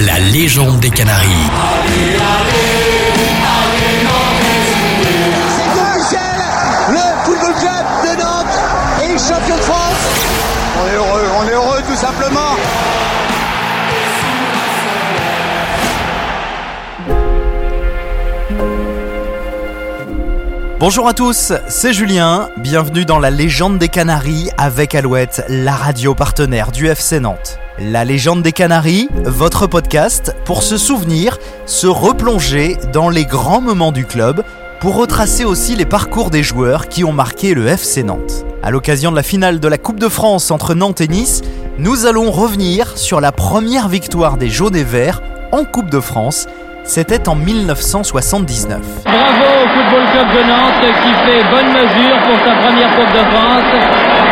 la légende des Canaries. le football club de Nantes est champion de France. On est heureux, on est heureux tout simplement. Bonjour à tous, c'est Julien, bienvenue dans la légende des Canaries avec Alouette, la radio partenaire du FC Nantes. La légende des Canaries, votre podcast pour se souvenir, se replonger dans les grands moments du club, pour retracer aussi les parcours des joueurs qui ont marqué le FC Nantes. À l'occasion de la finale de la Coupe de France entre Nantes et Nice, nous allons revenir sur la première victoire des jaunes et verts en Coupe de France. C'était en 1979. Bravo au Football Club de Nantes qui fait bonne mesure pour sa première Coupe de France.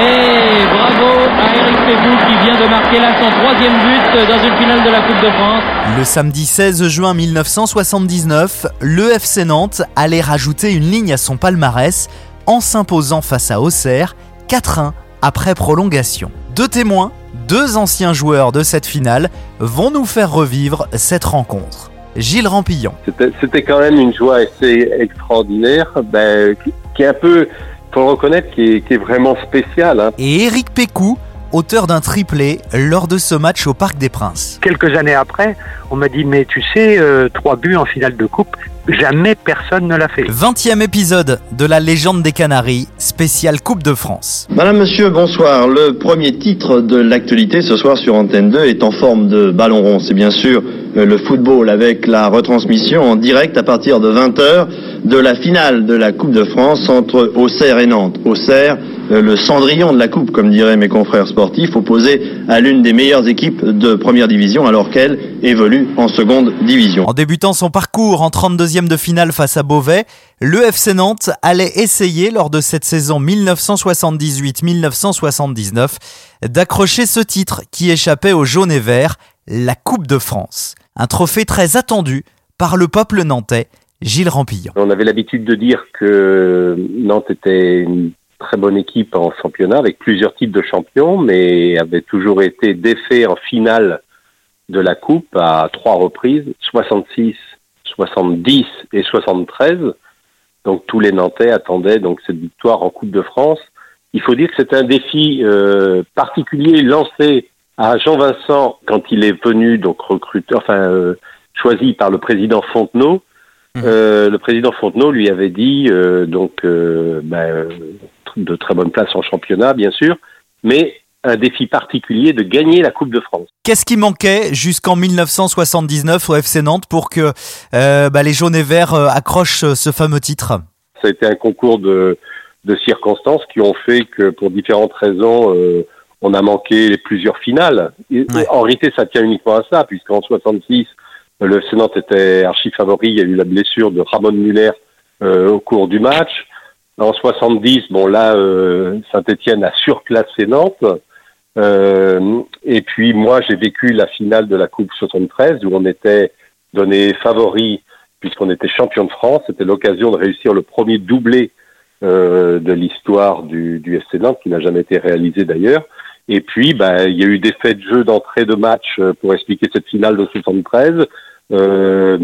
Et bravo à Eric Pégou qui vient de marquer là son troisième but dans une finale de la Coupe de France. Le samedi 16 juin 1979, le FC Nantes allait rajouter une ligne à son palmarès en s'imposant face à Auxerre 4-1 après prolongation. Deux témoins, deux anciens joueurs de cette finale, vont nous faire revivre cette rencontre. Gilles Rampillon. C'était- quand même une joie assez extraordinaire, ben, qui, qui est un peu, faut le reconnaître, qui est, qui est vraiment spéciale. Hein. et Éric Pécou, auteur d'un triplé lors de ce match au Parc des Princes. quelques années après, on m'a dit mais tu sais, euh, trois buts en finale de coupe, jamais personne ne l'a fait. 20e épisode de la légende des Canaries, spéciale Coupe de France. Madame, monsieur, bonsoir. Le premier titre de l'actualité ce soir sur Antenne 2 est en forme de ballon rond. C'est bien sûr le football avec la retransmission en direct à partir de 20h de la finale de la Coupe de France entre Auxerre et Nantes. Auxerre, euh, le cendrillon de la Coupe, comme diraient mes confrères sportifs, opposé à l'une des meilleures équipes de première division alors qu'elle évolue en seconde division. En débutant son parcours en 32e de finale face à Beauvais, le FC Nantes allait essayer lors de cette saison 1978-1979 d'accrocher ce titre qui échappait aux jaunes et verts, la Coupe de France. Un trophée très attendu par le peuple nantais, Gilles Rampillon. On avait l'habitude de dire que Nantes était une très bonne équipe en championnat, avec plusieurs types de champions, mais avait toujours été défait en finale de la Coupe à trois reprises, 66, 70 et 73. Donc tous les Nantais attendaient donc cette victoire en Coupe de France. Il faut dire que c'est un défi euh, particulier lancé à Jean Vincent quand il est venu donc recruté, enfin euh, choisi par le président Fontenot. Euh, le président Fontenot lui avait dit euh, donc ben, de très bonnes places en championnat bien sûr, mais un défi particulier de gagner la Coupe de France. Qu'est-ce qui manquait jusqu'en 1979 au FC Nantes pour que euh, bah, les jaunes et verts accrochent ce fameux titre? Ça a été un concours de, de circonstances qui ont fait que pour différentes raisons, euh, on a manqué plusieurs finales. Et- Ouais. En réalité, ça tient uniquement à ça, puisqu'en 66, le FC Nantes était archi favori. Il y a eu la blessure de Ramon Muller euh, au cours du match. En 70, bon là, euh, Saint-Étienne a surclassé Nantes. Euh, et puis moi, j'ai vécu la finale de la Coupe 73 où on était donné favori puisqu'on était champion de France. C'était l'occasion de réussir le premier doublé euh, de l'histoire du, du FC Nantes, qui n'a jamais été réalisé d'ailleurs. Et puis, bah, il y a eu des faits de jeu d'entrée de match euh, pour expliquer cette finale de 73. Euh,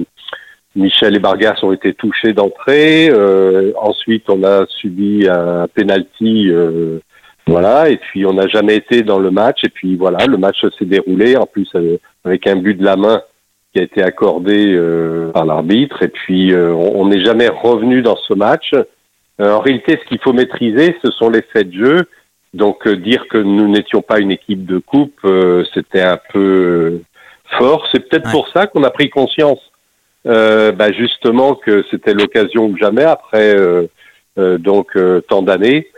Michel et Bargas ont été touchés d'entrée. Euh, ensuite, on a subi un penalty. Euh, voilà, et puis on n'a jamais été dans le match. Et puis voilà, le match s'est déroulé, en plus euh, avec un but de la main qui a été accordé euh, par l'arbitre. Et puis on n'est jamais revenu dans ce match. En réalité, ce qu'il faut maîtriser, ce sont les faits de jeu. Donc euh, dire que nous n'étions pas une équipe de coupe, euh, c'était un peu euh, fort. C'est peut-être Ouais. pour ça qu'on a pris conscience, euh, bah, justement, que c'était l'occasion ou jamais après euh, euh, donc euh, tant d'années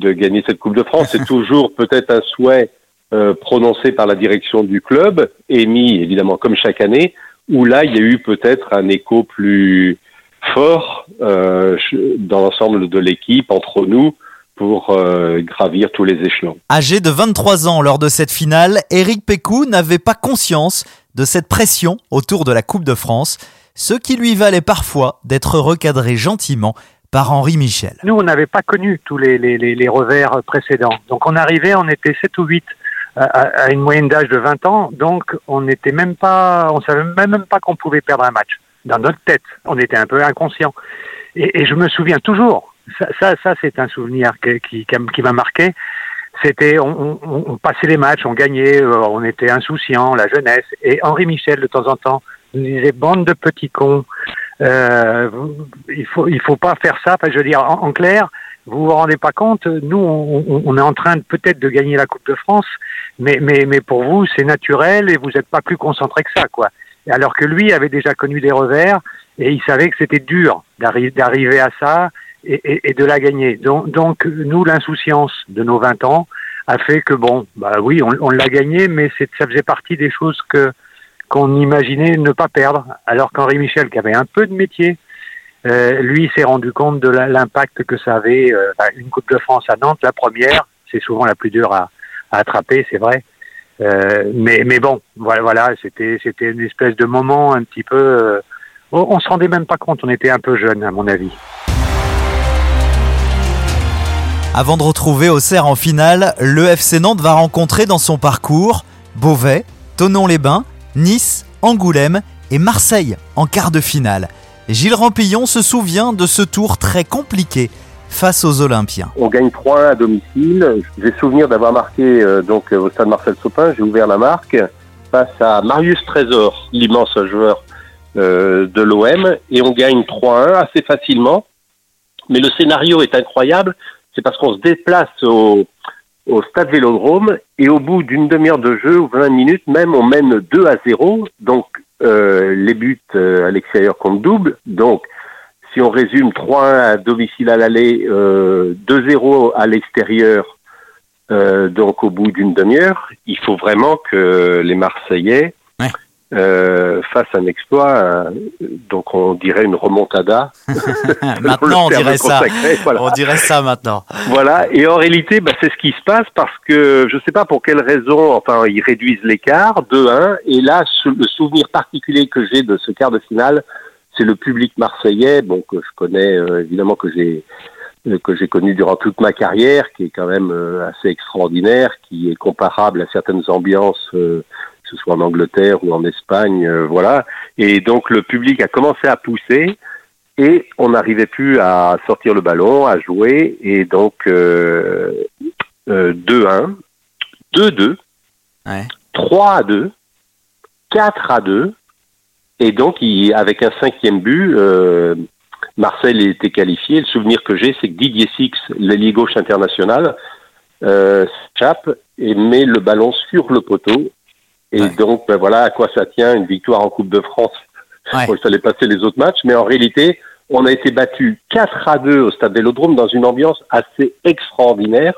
de gagner cette Coupe de France. C'est toujours peut-être un souhait euh, prononcé par la direction du club, émis évidemment comme chaque année, où là il y a eu peut-être un écho plus fort euh, dans l'ensemble de l'équipe entre nous pour euh, gravir tous les échelons. Âgé de 23 ans lors de cette finale, Éric Pécou n'avait pas conscience de cette pression autour de la Coupe de France, ce qui lui valait parfois d'être recadré gentiment par Henri Michel. Nous, on n'avait pas connu tous les, les, les, les revers précédents. Donc on arrivait, on était 7 ou 8 à, une moyenne d'âge de 20 ans, donc on n'était même pas, on savait même, même pas qu'on pouvait perdre un match. Dans notre tête, on était un peu inconscient. Et, et je me souviens toujours, ça, ça, c'est un souvenir qui, qui, qui m'a marqué. C'était, on, on, on, passait les matchs, on gagnait, euh, on était insouciants, la jeunesse. Et Henri Michel, de temps en temps, nous disait bande de petits cons. Euh, il faut, il faut pas faire ça. Enfin, je veux dire, en, en clair, vous vous rendez pas compte, nous, on, on est en train peut-être de gagner la Coupe de France, mais, mais, mais pour vous, c'est naturel et vous n'êtes pas plus concentré que ça, quoi. Alors que lui avait déjà connu des revers et il savait que c'était dur d'arriver à ça et, et, et, de la gagner. Donc, donc nous, l'insouciance de nos 20 ans a fait que, bon, bah oui, on, on l'a gagné, mais ça faisait partie des choses que qu'on imaginait ne pas perdre. Alors qu'Henri Michel, qui avait un peu de métier, euh, lui s'est rendu compte de l'impact que ça avait. Euh, une Coupe de France à Nantes, la première, c'est souvent la plus dure à, à attraper, c'est vrai. Euh, mais, mais bon, voilà, voilà c'était c'était une espèce de moment un petit peu. Euh, on, on se rendait même pas compte, on était un peu jeune, à mon avis. Avant de retrouver Auxerre en finale, le FC Nantes va rencontrer dans son parcours Beauvais, Tonon-les-Bains, Nice, Angoulême et Marseille en quart de finale. Gilles Rampillon se souvient de ce tour très compliqué face aux Olympiens. On gagne 3-1 à domicile. J'ai souvenir d'avoir marqué euh, donc au stade Marcel Sopin, j'ai ouvert la marque face à Marius Trésor, l'immense joueur euh, de l'OM, et on gagne 3-1 assez facilement. Mais le scénario est incroyable, c'est parce qu'on se déplace au, au stade Vélodrome et au bout d'une demi-heure de jeu ou 20 minutes même, on mène 2 à 0. Donc euh, les buts euh, à l'extérieur comptent double. Donc, si on résume 3-1 à domicile à l'aller, euh, 2-0 à l'extérieur, euh, donc au bout d'une demi-heure, il faut vraiment que les Marseillais Euh, fassent un exploit. euh, donc on dirait une remontada. maintenant, on dirait ça. voilà. On dirait ça maintenant. Voilà, et en réalité, bah, c'est ce qui se passe parce que je ne sais pas pour quelle raison, enfin, ils réduisent l'écart de 1, et là, le souvenir particulier que j'ai de ce quart de finale, c'est le public marseillais, bon, que je connais, euh, évidemment, que j'ai euh, que j'ai connu durant toute ma carrière, qui est quand même euh, assez extraordinaire, qui est comparable à certaines ambiances, euh, que ce soit en Angleterre ou en Espagne, euh, voilà. Et donc le public a commencé à pousser, et on n'arrivait plus à sortir le ballon, à jouer, et donc euh, euh, 2-1, 2-2, Ouais. 3 à 2, 4 à 2, et donc il, avec un cinquième but, euh, Marseille était qualifié. Le souvenir que j'ai, c'est que Didier Six, l'ailier gauche international, euh, s'échappe et met le ballon sur le poteau. Et Ouais. donc, ben voilà à quoi ça tient une victoire en Coupe de France. Ouais. Il fallait passer les autres matchs, mais en réalité, on a été battu 4 à 2 au stade Vélodrome dans une ambiance assez extraordinaire,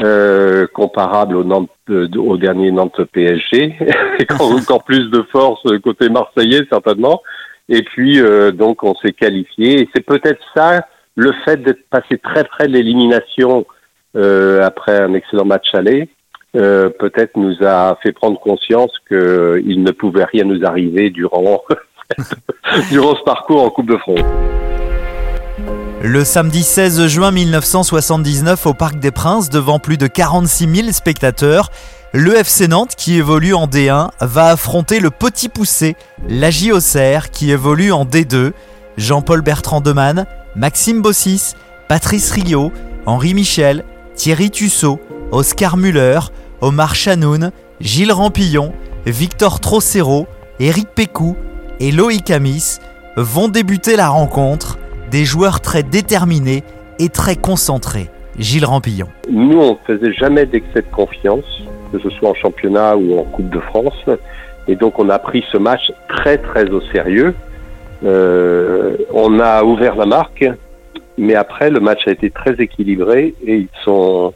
euh, comparable au, Nantes, euh, au dernier Nantes PSG, et encore plus de force côté marseillais certainement. Et puis, euh, donc, on s'est qualifié. Et c'est peut-être ça, le fait d'être passé très près de l'élimination euh, après un excellent match aller, euh, peut-être nous a fait prendre conscience qu'il ne pouvait rien nous arriver durant, ce parcours en Coupe de France. Le samedi 16 juin 1979 au Parc des Princes, devant plus de 46 000 spectateurs, le FC Nantes, qui évolue en D1, va affronter le Petit Poussé, la Auxerre, qui évolue en D2. Jean-Paul Bertrand Demann, Maxime Bossis, Patrice Rio, Henri Michel, Thierry Tussaud, Oscar Muller, Omar Chanoun, Gilles Rampillon, Victor Trocero, Éric Pécou et Loïc Amis vont débuter la rencontre des joueurs très déterminés et très concentrés. Gilles Rampillon. Nous, on ne faisait jamais d'excès de confiance, que ce soit en championnat ou en Coupe de France. Et donc, on a pris ce match très, très au sérieux. Euh, on a ouvert la marque, mais après, le match a été très équilibré et ils sont,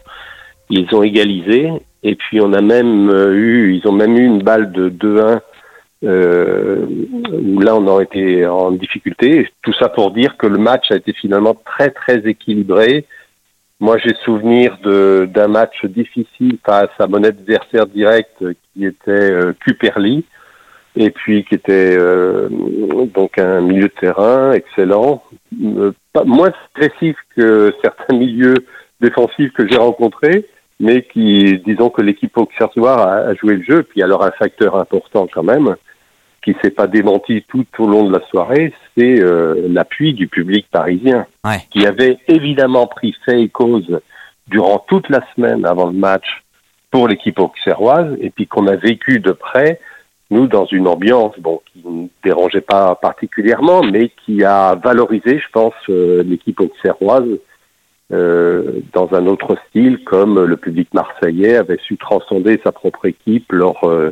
ils ont égalisé. Et puis, on a même euh, eu, ils ont même eu une balle de 2-1 euh, où là on aurait été en difficulté. Tout ça pour dire que le match a été finalement très très équilibré. Moi j'ai souvenir d'un match difficile face à mon adversaire direct qui était euh, et puis qui était euh, donc un milieu de terrain excellent, euh, pas moins agressif que certains milieux défensifs que j'ai rencontrés, mais qui, disons que l'équipe auxerroise a, a joué le jeu. Puis alors un facteur important quand même, qui s'est pas démenti tout au long de la soirée, c'est euh, l'appui du public parisien, Ouais. qui avait évidemment pris fait et cause durant toute la semaine avant le match pour l'équipe auxerroise, et puis qu'on a vécu de près, nous, dans une ambiance bon, qui ne dérangeait pas particulièrement, mais qui a valorisé, je pense, euh, l'équipe auxerroise euh, dans un autre style, comme le public marseillais avait su transcender sa propre équipe lors, euh,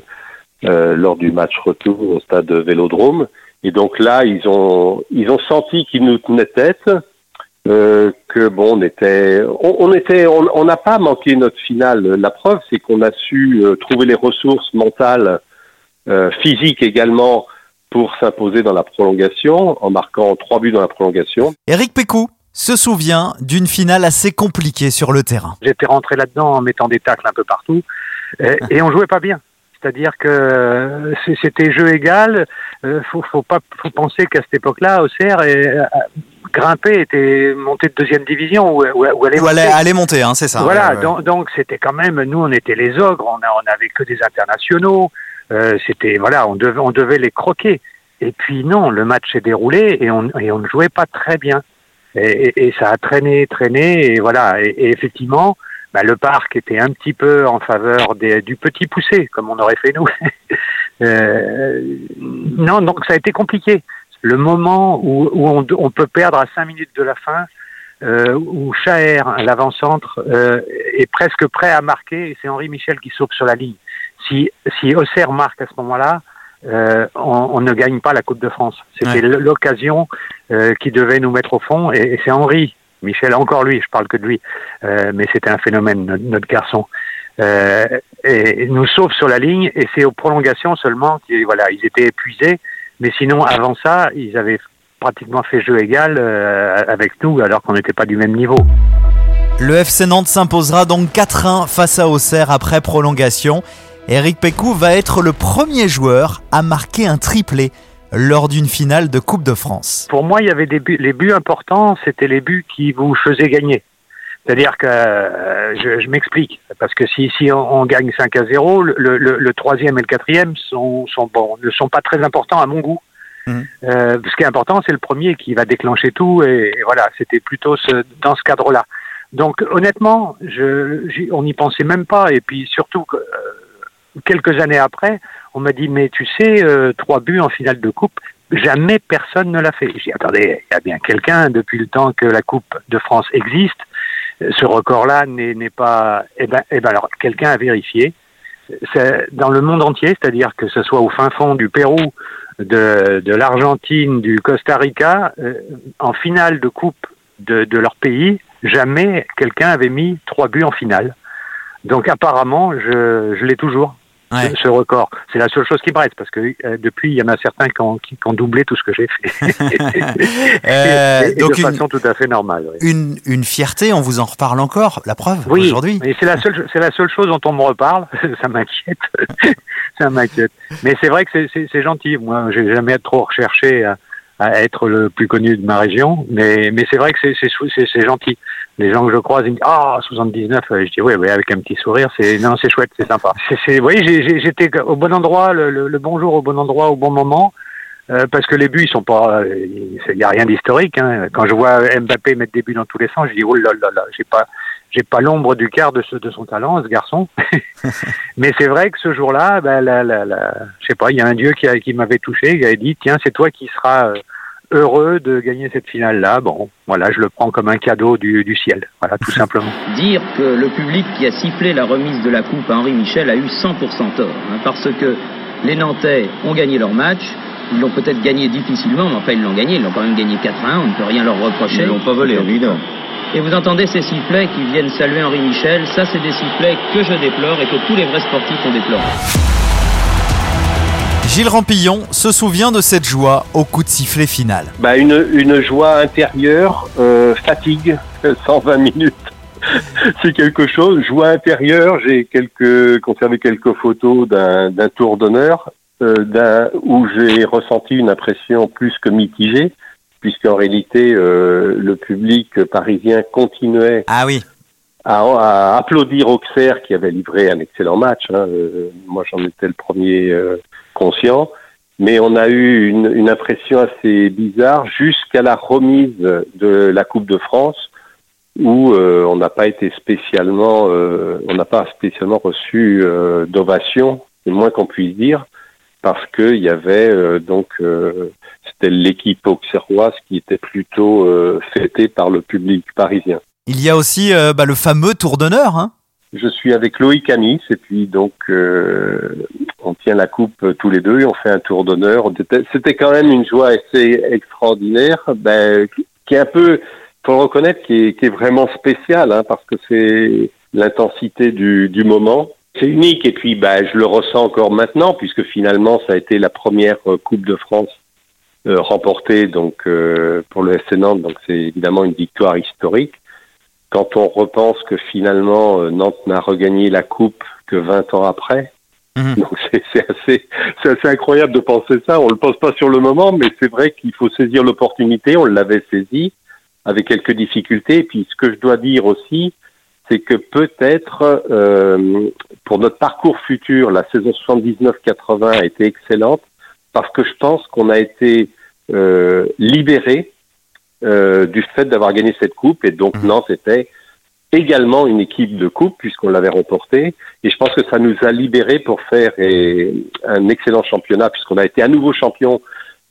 euh, lors du match retour au stade Vélodrome. Et donc là, ils ont, ils ont senti qu'ils nous tenaient tête, euh, que bon, on était, on, était, on n'a pas manqué notre finale. La preuve, c'est qu'on a su trouver les ressources mentales, physiques également, pour s'imposer dans la prolongation, en marquant trois buts dans la prolongation. Eric Pécou se souvient d'une finale assez compliquée sur le terrain. J'étais rentré là-dedans en mettant des tacles un peu partout et, et on jouait pas bien. C'est-à-dire que euh, c'était jeu égal. Euh, faut, faut pas faut penser qu'à cette époque-là, Auxerre est, euh, grimpé était monté de deuxième division ou, ou, ou allait Ou allait, monter. monter, hein, c'est ça. Voilà, Ouais, ouais. donc donc c'était quand même nous on était les ogres, on a, on avait que des internationaux, euh, c'était voilà, on devait on devait les croquer. Et puis non, le match s'est déroulé et on et on ne jouait pas très bien. Et, et- et ça a traîné, traîné et voilà. Et, et effectivement, bah, le parc était un petit peu en faveur des, du petit poussé, comme on aurait fait nous. Euh, non, donc ça a été compliqué. Le moment où, où on, on peut perdre à cinq minutes de la fin, euh, où Chaher, l'avant-centre, euh, est presque prêt à marquer, et c'est Henri Michel qui saute sur la ligne. Si, si Auxerre marque à ce moment-là, euh, on, on ne gagne pas la Coupe de France. C'était l'occasion euh, qui devait nous mettre au fond, et, et c'est Henri Michel, encore lui, je parle que de lui, euh, mais c'était un phénomène, notre, notre garçon. Et, nous sauve sur la ligne, et c'est aux prolongations seulement qu'ils voilà, ils étaient épuisés, mais sinon avant ça, ils avaient pratiquement fait jeu égal avec nous, alors qu'on n'était pas du même niveau. Le FC Nantes s'imposera donc 4-1 face à Auxerre après prolongation. Eric Pécou va être le premier joueur à marquer un triplé lors d'une finale de Coupe de France. Pour moi, il y avait des buts, les buts importants, c'était les buts qui vous faisaient gagner. C'est-à-dire que euh, je, je m'explique, parce que si, si on, on gagne 5 à 0, le, le, le troisième et le quatrième sont, sont bon, ne sont pas très importants à mon goût. Mhm. Euh, ce qui est important, c'est le premier qui va déclencher tout, et, et voilà, c'était plutôt ce, dans ce cadre-là. Donc honnêtement, je, on n'y pensait même pas, et puis surtout que, euh, quelques années après, on m'a dit mais tu sais, euh, trois buts en finale de coupe, jamais personne ne l'a fait. J'ai dit attendez, il y a bien quelqu'un depuis le temps que la Coupe de France existe. euh, Ce record-là n'est pas. Eh ben, eh ben alors quelqu'un a vérifié. Dans le monde entier, c'est-à-dire que ce soit au fin fond du Pérou, de, de l'Argentine, du Costa Rica, euh, en finale de coupe de, de leur pays, jamais quelqu'un avait mis trois buts en finale. Donc apparemment, je, je l'ai toujours Ouais. ce record. C'est la seule chose qui me reste parce que euh, depuis, il y en a certains qui ont, qui, qui ont doublé tout ce que j'ai fait. Euh, et, et donc de une, façon tout à fait normale. oui. une, une fierté, on vous en reparle encore, la preuve Oui, aujourd'hui. c'est la seule, c'est la seule chose dont on me reparle. ça m'inquiète, ça m'inquiète. Mais c'est vrai que c'est- gentil. Moi, j'ai jamais trop recherché à, à être le plus connu de ma région, mais mais c'est vrai que c'est gentil. Les gens que je croise, ils me disent ah 79. euh, Je dis oui, oui, avec un petit sourire. C'est chouette, c'est sympa. J'ai- j'ai- j'étais au bon endroit, le, le, le bonjour au bon endroit au bon moment. Euh, parce que les buts, ils sont pas, il n'y a rien d'historique. Hein. Quand je vois Mbappé mettre des buts dans tous les sens, je dis oh là là là, j'ai pas, j'ai pas l'ombre du quart de, ce, de son talent, ce garçon. Mais c'est vrai que ce jour-là, ben, la, la, la, je sais pas, il y a un dieu qui, qui m'avait touché, qui avait dit tiens, c'est toi qui seras euh, heureux de gagner cette finale-là. Bon, voilà, je le prends comme un cadeau du, du ciel, voilà, tout simplement. dire que le public qui a sifflé la remise de la coupe à Henri Michel a eu 100% tort, hein, parce que les Nantais ont gagné leur match, ils l'ont peut-être gagné difficilement, mais enfin ils l'ont gagné, ils l'ont quand même gagné 4-1, on ne peut rien leur reprocher. Ils l'ont pas volé, évidemment. Et vous entendez ces sifflets qui viennent saluer Henri Michel, ça c'est des sifflets que je déplore et que tous les vrais sportifs ont déploré. Gilles Rampillon se souvient de cette joie au coup de sifflet final. Bah une, une joie intérieure, euh, fatigue, 120 minutes. C'est quelque chose. Joie intérieure, j'ai quelques conservé quelques photos d'un d'un tour d'honneur euh, d'un où j'ai ressenti une impression plus que mitigée, puisqu'en réalité euh, le public parisien continuait Ah oui, à, applaudir Auxerre qui avait livré un excellent match. Hein. Euh, moi, j'en étais le premier euh, conscient. Mais on a eu une, une impression assez bizarre jusqu'à la remise de la Coupe de France où euh, on n'a pas été spécialement, on n'a pas spécialement reçu d'ovation, c'est le moins qu'on puisse dire, parce qu'il y avait donc c'était l'équipe auxerroise qui était plutôt fêtée par le public parisien. Il y a aussi euh, bah, le fameux tour d'honneur. Hein je suis avec Loïc Amis et puis donc euh, on tient la coupe tous les deux et on fait un tour d'honneur. C'était quand même une joie assez extraordinaire, ben, qui est un peu, faut le reconnaître, qui est, vraiment spécial hein, parce que c'est l'intensité du, moment. C'est unique et puis ben, je le ressens encore maintenant puisque finalement ça a été la première Coupe de France euh, remportée donc euh, pour le FC Nantes, donc c'est évidemment une victoire historique quand on repense que finalement euh, Nantes n'a regagné la coupe que 20 ans après. Mhm. Donc c'est assez, assez, incroyable de penser ça. On le pense pas sur le moment, mais c'est vrai qu'il faut saisir l'opportunité. On l'avait saisi avec quelques difficultés. Et puis ce que je dois dire aussi, c'est que peut-être euh, pour notre parcours futur, la saison 79-80 a été excellente parce que je pense qu'on a été euh, libéré euh, du fait d'avoir gagné cette coupe. Et donc mmh. Nantes était également une équipe de coupe puisqu'on l'avait remportée. Et je pense que ça nous a libérés pour faire un excellent championnat puisqu'on a été à nouveau champion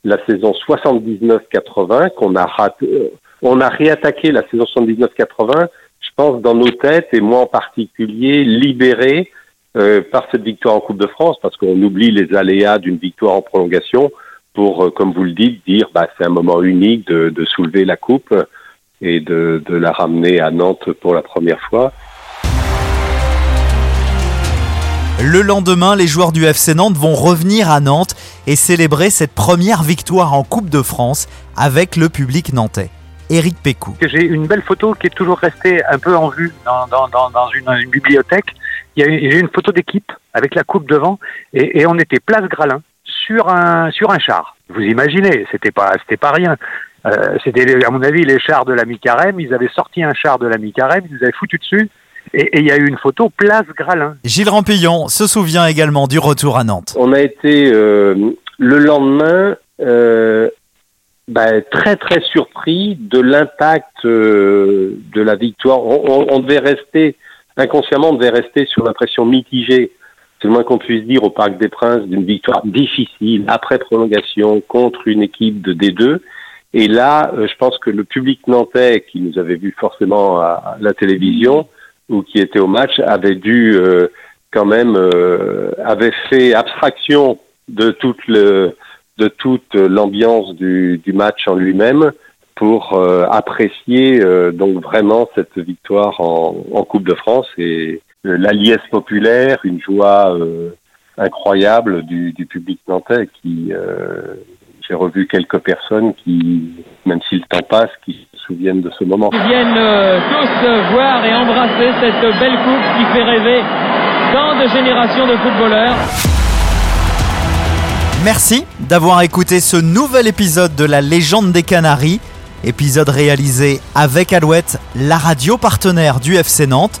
la saison 79-80 qu'on a raté. Euh, on a réattaqué la saison 79-80, je pense, dans nos têtes, et moi en particulier, libéré euh, par cette victoire en Coupe de France, parce qu'on oublie les aléas d'une victoire en prolongation pour, euh, comme vous le dites, dire bah, c'est un moment unique de, de, soulever la coupe et de, de la ramener à Nantes pour la première fois. Le lendemain, les joueurs du FC Nantes vont revenir à Nantes et célébrer cette première victoire en Coupe de France avec le public nantais. Éric Pécou. J'ai une belle photo qui est toujours restée un peu en vue dans, dans, dans, dans une, une, bibliothèque. Il y a une, une photo d'équipe avec la coupe devant et, et on était place Gralin sur un, sur un char. Vous imaginez, c'était pas, c'était pas rien. Euh, c'était, à mon avis, les chars de la mi-carême. Ils avaient sorti un char de la mi-carême, ils nous avaient foutu dessus. Et il y a eu une photo place Gralin. Gilles Rampillon se souvient également du retour à Nantes. On a été euh, le lendemain euh, bah, très très surpris de l'impact euh, de la victoire. On, on, devait rester inconsciemment, on devait rester sur l'impression mitigée c'est le moins qu'on puisse dire au Parc des Princes d'une victoire difficile après prolongation contre une équipe de D2. Et là, euh, je pense que le public nantais qui nous avait vu forcément à la télévision ou qui était au match avait dû euh, quand même euh, avait fait abstraction de toute le de toute l'ambiance du, du match en lui-même pour apprécier donc vraiment cette victoire en, en Coupe de France et euh, la liesse populaire, une joie euh, incroyable du, du, public nantais qui euh, j'ai revu quelques personnes qui, même si le temps passe, qui se souviennent de ce moment. Ils viennent tous voir et embrasser cette belle coupe qui fait rêver tant de générations de footballeurs. Merci d'avoir écouté ce nouvel épisode de La légende des Canaries, épisode réalisé avec Alouette, la radio partenaire du FC Nantes.